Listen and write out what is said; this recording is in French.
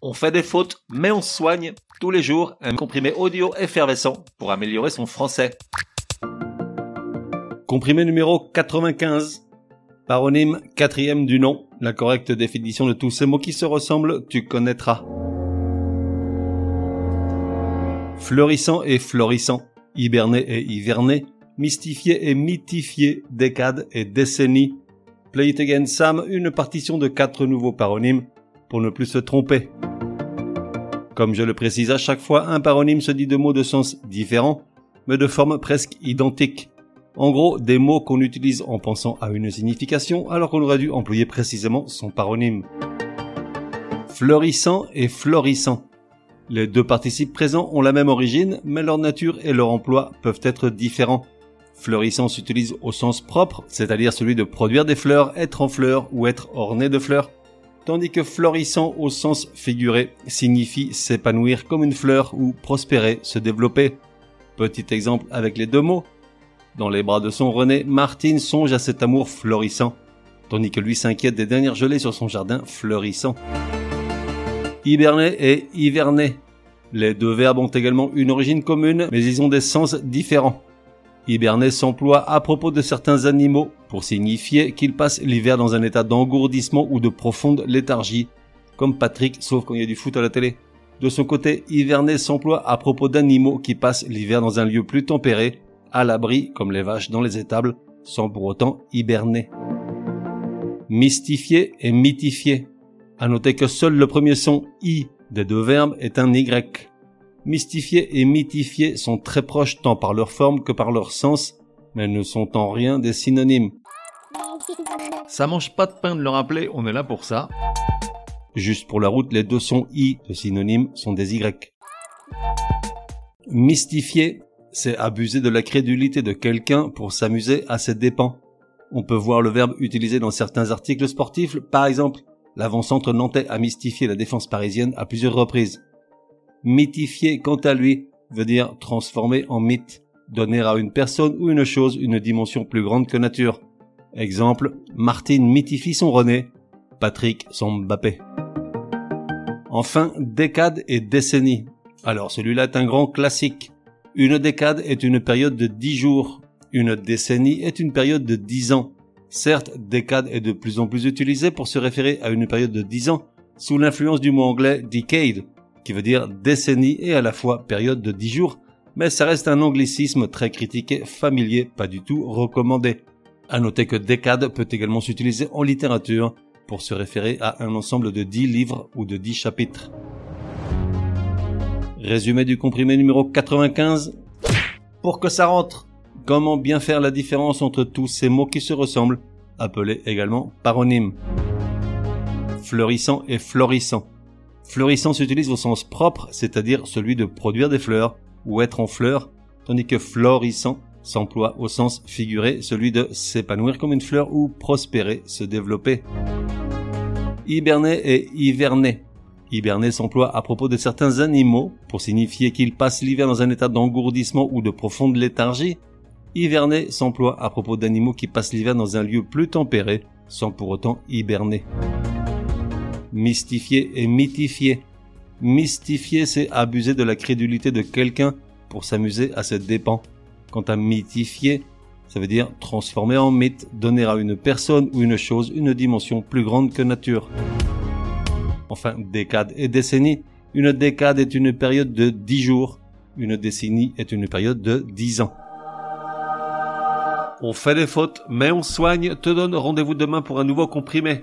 On fait des fautes, mais on soigne tous les jours un comprimé audio effervescent pour améliorer son français. Comprimé numéro 95. Paronyme quatrième du nom. La correcte définition de tous ces mots qui se ressemblent, tu connaîtras. Fleurissant et florissant. Hiberné et hiverné. Mystifié et mythifié. Décade et décennie. Play it again Sam, une partition de quatre nouveaux paronymes pour ne plus se tromper. Comme je le précise à chaque fois, un paronyme se dit de mots de sens différents, mais de forme presque identique. En gros, des mots qu'on utilise en pensant à une signification alors qu'on aurait dû employer précisément son paronyme. Fleurissant et florissant. Les deux participes présents ont la même origine, mais leur nature et leur emploi peuvent être différents. Fleurissant s'utilise au sens propre, c'est-à-dire celui de produire des fleurs, être en fleurs ou être orné de fleurs, tandis que florissant au sens figuré signifie s'épanouir comme une fleur ou prospérer, se développer. Petit exemple avec les deux mots. Dans les bras de son René, Martine songe à cet amour florissant, tandis que lui s'inquiète des dernières gelées sur son jardin fleurissant. Hiberner et hiverner. Les deux verbes ont également une origine commune, mais ils ont des sens différents. Hiberner s'emploie à propos de certains animaux pour signifier qu'ils passent l'hiver dans un état d'engourdissement ou de profonde léthargie, comme Patrick sauf quand il y a du foot à la télé. De son côté, hiverner s'emploie à propos d'animaux qui passent l'hiver dans un lieu plus tempéré, à l'abri comme les vaches dans les étables, sans pour autant hiberner. Mystifier et mythifier. À noter que seul le premier son i des deux verbes est un y. Mystifier et mythifier sont très proches tant par leur forme que par leur sens, mais ne sont en rien des synonymes. Ça mange pas de pain de le rappeler, on est là pour ça. Juste pour la route, les deux sons i de synonymes sont des y. Mystifier, c'est abuser de la crédulité de quelqu'un pour s'amuser à ses dépens. On peut voir le verbe utilisé dans certains articles sportifs, par exemple, l'avant-centre nantais a mystifié la défense parisienne à plusieurs reprises. Mythifier, quant à lui, veut dire transformer en mythe, donner à une personne ou une chose une dimension plus grande que nature. Exemple, Martine mythifie son René, Patrick son Mbappé. Enfin, décade et décennie. Alors celui-là est un grand classique. Une décade est une période de dix jours. Une décennie est une période de dix ans. Certes, décade est de plus en plus utilisé pour se référer à une période de dix ans, sous l'influence du mot anglais decade, qui veut dire décennie et à la fois période de 10 jours, mais ça reste un anglicisme très critiqué, familier, pas du tout recommandé. À noter que décade peut également s'utiliser en littérature pour se référer à un ensemble de 10 livres ou de 10 chapitres. Résumé du comprimé numéro 95. Pour que ça rentre, comment bien faire la différence entre tous ces mots qui se ressemblent, appelés également paronymes? Fleurissant et florissant. Fleurissant s'utilise au sens propre, c'est-à-dire celui de produire des fleurs ou être en fleurs, tandis que florissant s'emploie au sens figuré, celui de s'épanouir comme une fleur ou prospérer, se développer. Hiberner et hiverner. Hiberner s'emploie à propos de certains animaux pour signifier qu'ils passent l'hiver dans un état d'engourdissement ou de profonde léthargie. Hiverner s'emploie à propos d'animaux qui passent l'hiver dans un lieu plus tempéré sans pour autant hiberner mystifier et mythifier. Mystifier, c'est abuser de la crédulité de quelqu'un pour s'amuser à ses dépens. Quant à mythifier, ça veut dire transformer en mythe, donner à une personne ou une chose une dimension plus grande que nature. Enfin, décade et décennie. Une décade est une période de dix jours. Une décennie est une période de dix ans. On fait des fautes, mais on soigne. Te donne rendez-vous demain pour un nouveau comprimé